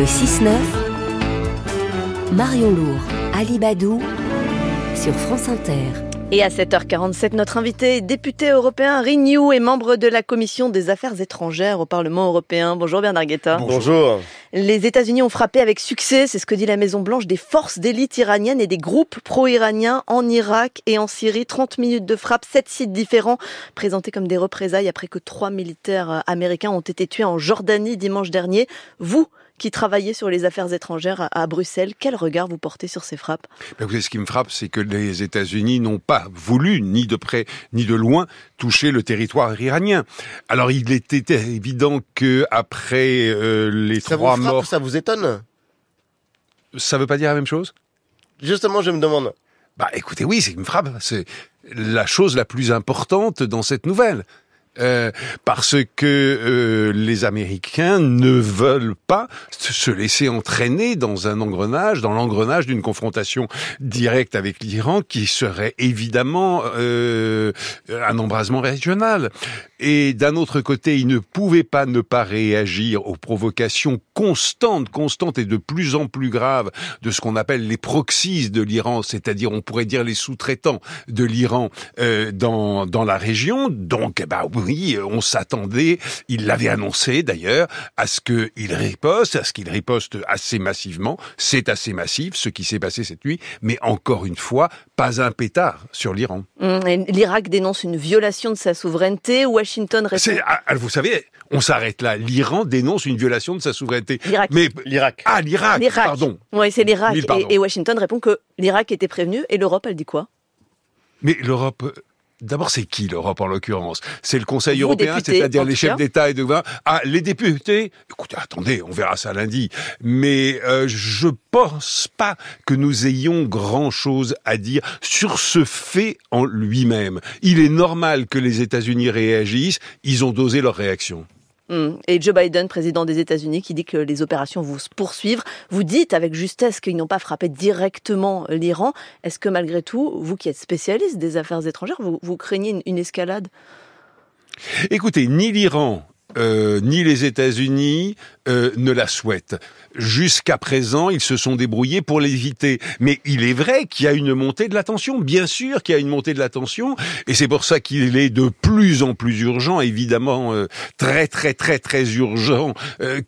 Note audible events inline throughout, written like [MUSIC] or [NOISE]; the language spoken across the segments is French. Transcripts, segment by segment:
Le 6-9, Marion Lourd, Ali Badou, sur France Inter. Et à 7h47, notre invité est député européen Renew et membre de la Commission des Affaires étrangères au Parlement européen. Bonjour Bernard Guetta. Bonjour. Les États-Unis ont frappé avec succès, c'est ce que dit la Maison-Blanche, des forces d'élite iraniennes et des groupes pro-iraniens en Irak et en Syrie. 30 minutes de frappe, 7 sites différents, présentés comme des représailles après que trois militaires américains ont été tués en Jordanie dimanche dernier. Vous, qui travaillait sur les affaires étrangères à, Bruxelles. Quel regard vous portez sur ces frappes? Ben, vous savez, Ce qui me frappe, c'est que les États-Unis n'ont pas voulu, ni de près ni de loin, toucher le territoire iranien. Alors il était évident que après euh, les ça trois vous morts, ça vous étonne? Ça veut pas dire la même chose? Justement, je me demande. Bah écoutez, oui, c'est qui me frappe. C'est la chose la plus importante dans cette nouvelle. Euh, parce que euh, les Américains ne veulent pas se laisser entraîner dans un engrenage, dans l'engrenage d'une confrontation directe avec l'Iran qui serait évidemment euh, un embrasement régional. Et d'un autre côté, ils ne pouvaient pas ne pas réagir aux provocations constantes, constantes et de plus en plus graves de ce qu'on appelle les proxies de l'Iran, c'est-à-dire on pourrait dire les sous-traitants de l'Iran dans, dans la région. Donc, bah oui, on s'attendait, il l'avait annoncé d'ailleurs, à ce qu'il riposte, à ce qu'il riposte assez massivement. C'est assez massif ce qui s'est passé cette nuit, mais encore une fois, pas un pétard sur l'Iran. Mmh, L'Irak dénonce une violation de sa souveraineté. Washington répond. Ah, ah, vous savez, on s'arrête là. L'Iran dénonce une violation de sa souveraineté. L'Irak. Mais l'Irak. Ah, l'Irak. Pardon. Oui, c'est l'Irak. Et, et Washington répond que l'Irak était prévenu. Et l'Europe, elle dit quoi? Mais l'Europe, D'abord, c'est qui l'Europe en l'occurrence? C'est le Conseil européen, c'est-à-dire les chefs d'État et de gouvernement. Ah, les députés? Écoutez, attendez, on verra ça lundi. Mais euh, je pense pas que nous ayons grand-chose à dire sur ce fait en lui-même. Il est normal que les États-Unis réagissent. Ils ont dosé leur réaction. Hmm. Et Joe Biden, président des États-Unis, qui dit que les opérations vont se poursuivre. Vous dites avec justesse qu'ils n'ont pas frappé directement l'Iran. Est-ce que malgré tout, vous qui êtes spécialiste des affaires étrangères, vous, craignez une escalade? Écoutez, ni l'Iran euh, ni les États-Unis euh, ne la souhaitent. Jusqu'à présent, ils se sont débrouillés pour l'éviter. Mais il est vrai qu'il y a une montée de la tension. Bien sûr qu'il y a une montée de la tension. Et c'est pour ça qu'il est de plus en plus urgent, évidemment, euh, très très très très urgent,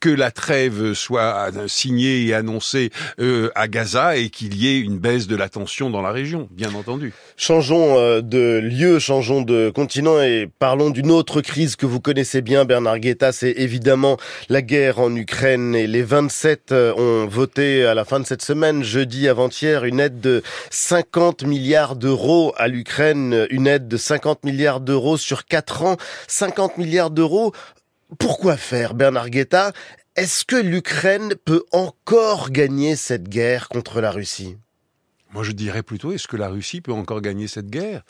que la trêve soit signée et annoncée à Gaza et qu'il y ait une baisse de la tension dans la région, bien entendu. Changeons de lieu, changeons de continent et parlons d'une autre crise que vous connaissez bien, Bernard Marguetta, c'est évidemment la guerre en Ukraine et les 27 euh, ont voté à la fin de cette semaine, jeudi avant-hier, une aide de 50 milliards d'euros à l'Ukraine, une aide de 50 milliards d'euros sur 4 ans, 50 milliards d'euros. Pourquoi faire, Bernard Guetta? Est-ce que l'Ukraine peut encore gagner cette guerre contre la Russie? Moi, je dirais plutôt, est-ce que la Russie peut encore gagner cette guerre?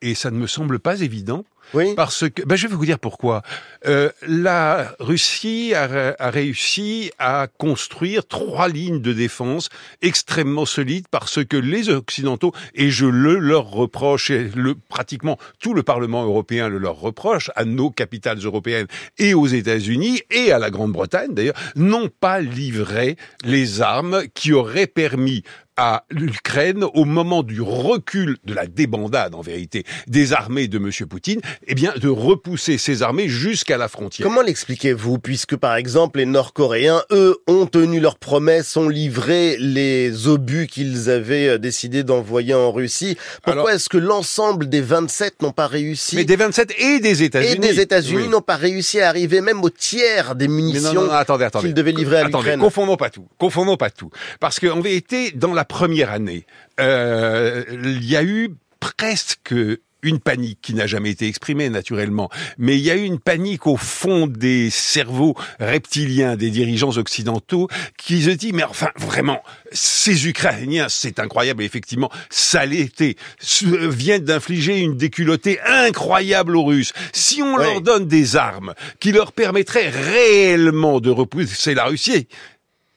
Et ça ne me semble pas évident. Oui. Parce que, ben je vais vous dire pourquoi. Euh, la Russie a, a, réussi à construire trois lignes de défense extrêmement solides parce que les Occidentaux, et je le leur reproche, et le, pratiquement tout le Parlement européen le leur reproche, à nos capitales européennes et aux États-Unis et à la Grande-Bretagne d'ailleurs, n'ont pas livré les armes qui auraient permis à l'Ukraine au moment du recul de la débandade en vérité des armées de M. Poutine, eh bien, de repousser ces armées jusqu'à la frontière. Comment l'expliquez-vous Puisque, par exemple, les Nord-Coréens, eux, ont tenu leurs promesses, ont livré les obus qu'ils avaient euh, décidé d'envoyer en Russie. Pourquoi est-ce que l'ensemble des 27 n'ont pas réussi Mais des 27 et des États-Unis. Et des États-Unis n'ont pas réussi à arriver même au tiers des munitions qu'ils devaient livrer à l'Ukraine. Confondons pas tout. Confondons pas tout. Parce qu'en vérité, dans la première année, euh, il y a eu presque une panique qui n'a jamais été exprimée naturellement, mais il y a eu une panique au fond des cerveaux reptiliens des dirigeants occidentaux qui se dit mais enfin vraiment ces Ukrainiens c'est incroyable effectivement ça l'était viennent d'infliger une déculottée incroyable aux Russes. Si on leur donne des armes qui leur permettraient réellement de repousser la Russie,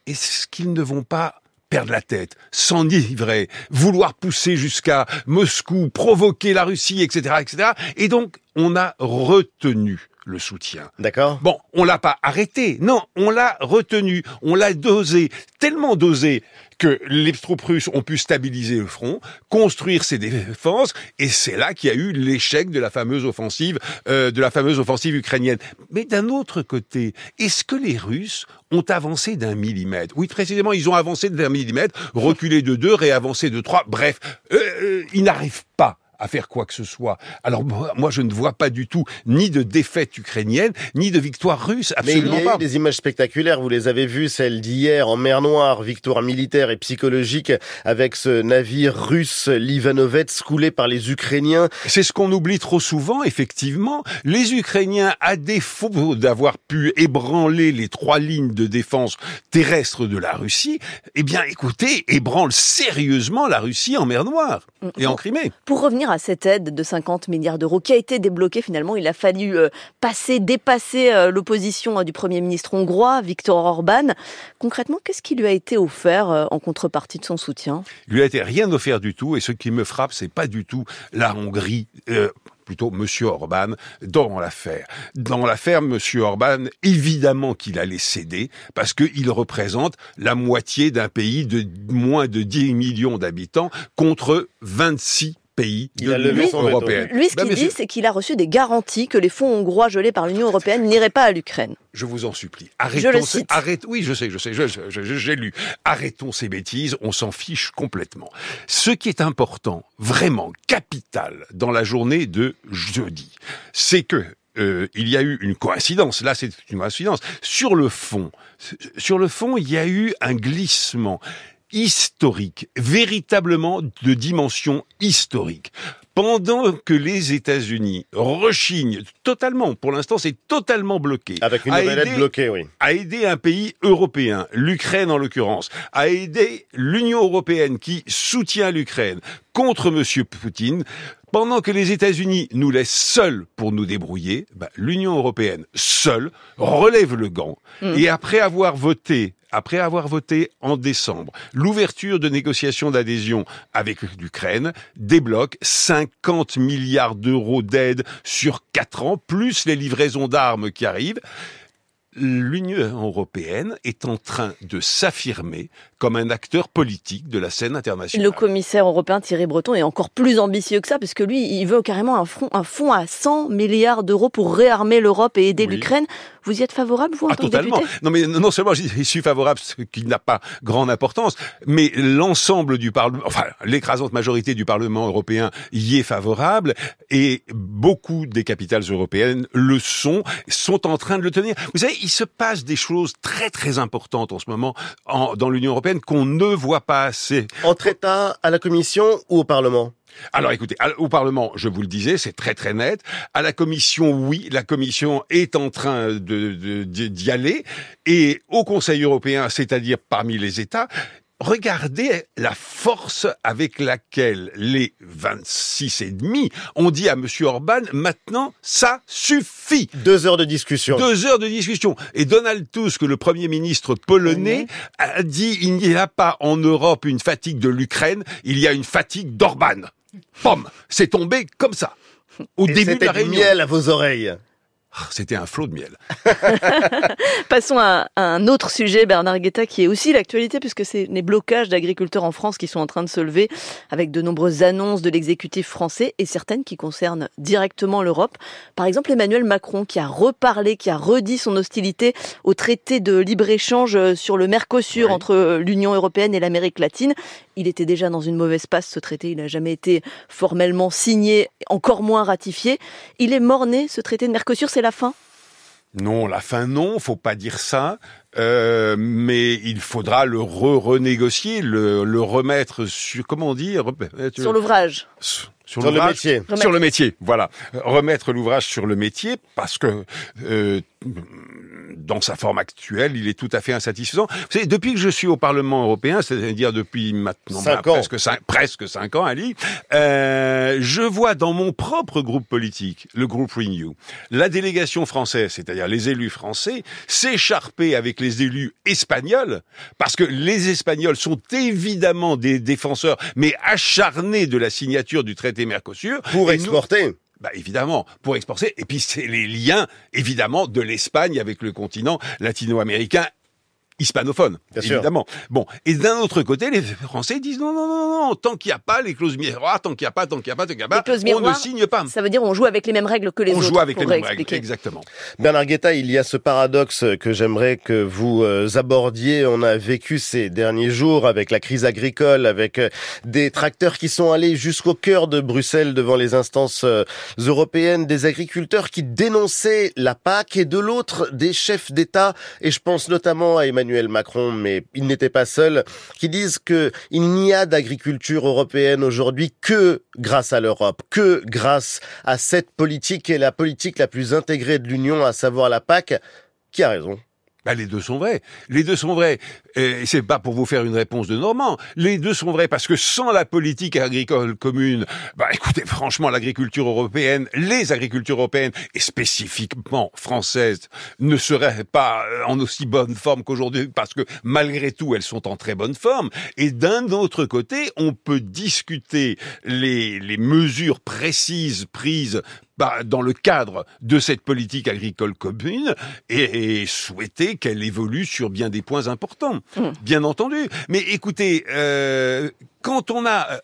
est-ce qu'ils ne vont pas perdre la tête, s'enivrer, vouloir pousser jusqu'à Moscou, provoquer la Russie, etc., etc. Et donc, on a retenu le soutien. D'accord. Bon, on l'a pas arrêté. Non, on l'a retenu. On l'a dosé. Tellement dosé que les troupes russes ont pu stabiliser le front, construire ses défenses, et c'est là qu'il y a eu l'échec de la fameuse offensive, euh, de la fameuse offensive ukrainienne. Mais d'un autre côté, est-ce que les Russes ont avancé d'un millimètre? Oui, précisément, ils ont avancé d'un millimètre, reculé de deux, réavancé de trois. Bref, euh, euh, ils n'arrivent pas à faire quoi que ce soit. Alors moi, je ne vois pas du tout ni de défaite ukrainienne, ni de victoire russe, absolument Mais il y a eu des images spectaculaires, vous les avez vues, celle d'hier en mer Noire, victoire militaire et psychologique avec ce navire russe l'Ivanovets coulé par les Ukrainiens. C'est ce qu'on oublie trop souvent, effectivement. Les Ukrainiens, à défaut d'avoir pu ébranler les trois lignes de défense terrestre de la Russie, eh bien écoutez, ébranlent sérieusement la Russie en mer Noire et en Crimée. Pour revenir à cette aide de 50 milliards d'euros qui a été débloquée finalement. Il a fallu euh, passer, dépasser euh, l'opposition euh, du Premier ministre hongrois, Viktor Orban. Concrètement, qu'est-ce qui lui a été offert en contrepartie de son soutien? Il lui a été rien offert du tout et ce qui me frappe, c'est pas du tout la Hongrie. plutôt Monsieur Orban dans l'affaire. Dans l'affaire, Monsieur Orban, évidemment qu'il allait céder parce qu'il représente la moitié d'un pays de moins de 10 millions d'habitants contre 26 pays de l'Union européenne. Lui, ce qu'il dit, c'est qu'il a reçu des garanties que les fonds hongrois gelés par l'Union européenne n'iraient pas à l'Ukraine. Je vous en supplie. Arrêtons je le cite. Arrête, oui, je sais, je sais, j'ai lu. Arrêtons ces bêtises, on s'en fiche complètement. Ce qui est important, vraiment capital, dans la journée de jeudi, c'est que euh, il y a eu une coïncidence. Là, c'est une coïncidence. Sur le fond, sur le fond, il y a eu un glissement historique, véritablement de dimension historique. Pendant que les États-Unis rechignent totalement, pour l'instant c'est totalement bloqué, avec une nouvelle aide bloquée, oui, à aider un pays européen, l'Ukraine en l'occurrence, à aider l'Union européenne qui soutient l'Ukraine contre Monsieur Poutine, pendant que les États-Unis nous laissent seuls pour nous débrouiller, bah, l'Union européenne seule relève le gant mm. et après avoir voté après avoir voté en décembre. L'ouverture de négociations d'adhésion avec l'Ukraine, débloque 50 milliards d'euros d'aide sur 4 ans, plus les livraisons d'armes qui arrivent l'Union européenne est en train de s'affirmer comme un acteur politique de la scène internationale. Le commissaire européen Thierry Breton est encore plus ambitieux que ça, parce que lui, il veut carrément un fonds, un fonds à 100 milliards d'euros pour réarmer l'Europe et aider l'Ukraine. Vous y êtes favorable, vous, en ah, tant totalement. Que député? Non, mais non seulement j'y suis favorable, ce qui n'a pas grande importance, mais l'ensemble du Parlement, enfin, l'écrasante majorité du Parlement européen y est favorable, et beaucoup des capitales européennes le sont, sont en train de le tenir. Vous savez, il se passe des choses très très importantes en ce moment en, dans l'Union européenne qu'on ne voit pas assez. Entre États, à la Commission ou au Parlement? Alors écoutez, au Parlement, je vous le disais, c'est très très net. À la Commission, oui, la Commission est en train de d'y aller. Et au Conseil européen, c'est-à-dire parmi les États, regardez la force avec laquelle les 26 et demi ont dit à Monsieur Orban, maintenant, ça suffit. Deux heures de discussion. Deux heures de discussion. Et Donald Tusk, le premier ministre polonais, a dit, il n'y a pas en Europe une fatigue de l'Ukraine, il y a une fatigue d'Orban. Pomme, c'est tombé comme ça. Au début de la réunion. miel à vos oreilles. Ah, c'était un flot de miel. [LAUGHS] Passons à, un autre sujet, Bernard Guetta, qui est aussi l'actualité, puisque c'est les blocages d'agriculteurs en France qui sont en train de se lever, avec de nombreuses annonces de l'exécutif français et certaines qui concernent directement l'Europe. Par exemple, Emmanuel Macron, qui a reparlé, qui a redit son hostilité au traité de libre-échange sur le Mercosur entre l'Union européenne et l'Amérique latine. Il était déjà dans une mauvaise passe, ce traité. Il n'a jamais été formellement signé, encore moins ratifié. Il est mort-né, ce traité de Mercosur la fin? Non, la fin non, faut pas dire ça. Euh, mais il faudra le re-renégocier, le, le, remettre sur comment dire sur l'ouvrage. Sur, le métier. Sur le métier, voilà. Remettre l'ouvrage sur le métier parce que euh, dans sa forme actuelle, il est tout à fait insatisfaisant. Vous savez, depuis que je suis au Parlement européen, c'est-à-dire depuis maintenant bah, presque cinq, presque cinq ans, Ali, euh, je vois dans mon propre groupe politique, le groupe Renew, la délégation française, c'est-à-dire les élus français, s'écharper avec les élus espagnols, parce que les Espagnols sont évidemment des défenseurs, mais acharnés de la signature du traité Mercosur. Pour exporter bah évidemment, pour exporter. Et puis c'est les liens, évidemment, de l'Espagne avec le continent latino-américain hispanophone, évidemment. Bon, et d'un autre côté, les Français disent non, non, non, non, tant qu'il n'y a pas les clauses miroirs, tant qu'il n'y a pas, tant qu'il n'y a pas, tant qu'il n'y a pas, on ne signe pas. Ça veut dire on joue avec les mêmes règles que les autres. On joue avec les mêmes règles, exactement. Bernard Guetta, il y a ce paradoxe que j'aimerais que vous euh, abordiez. On a vécu ces derniers jours avec la crise agricole, avec euh, des tracteurs qui sont allés jusqu'au cœur de Bruxelles devant les instances euh, européennes, des agriculteurs qui dénonçaient la PAC et de l'autre des chefs d'État, et je pense notamment à Emmanuel Emmanuel Macron, mais il n'était pas seul, qui disent que il n'y a d'agriculture européenne aujourd'hui que grâce à l'Europe, que grâce à cette politique et la politique la plus intégrée de l'Union, à savoir la PAC. Qui a raison? Bah, les deux sont vrais. Les deux sont vrais. Et c'est pas pour vous faire une réponse de Normand. Les deux sont vrais parce que sans la politique agricole commune, bah écoutez, franchement, l'agriculture européenne, les agricultures européennes et spécifiquement françaises ne seraient pas en aussi bonne forme qu'aujourd'hui parce que malgré tout, elles sont en très bonne forme. Et d'un autre côté, on peut discuter les, les mesures précises prises dans le cadre de cette politique agricole commune et, souhaiter qu'elle évolue sur bien des points importants, mmh. bien entendu. Mais écoutez, euh, quand on a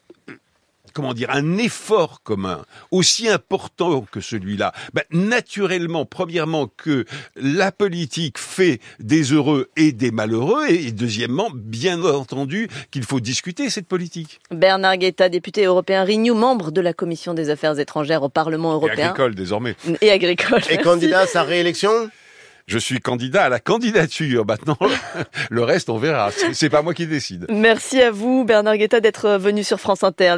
comment dire, un effort commun aussi important que celui-là, ben, naturellement, premièrement, que la politique fait des heureux et des malheureux, et deuxièmement, bien entendu, qu'il faut discuter cette politique. Bernard Guetta, député européen Renew, membre de la Commission des Affaires étrangères au Parlement européen. Et agricole, désormais. Et agricole. Et candidat à sa réélection? Je suis candidat à la candidature. Maintenant, le reste, on verra. C'est pas moi qui décide. Merci à vous, Bernard Guetta, d'être venu sur France Inter.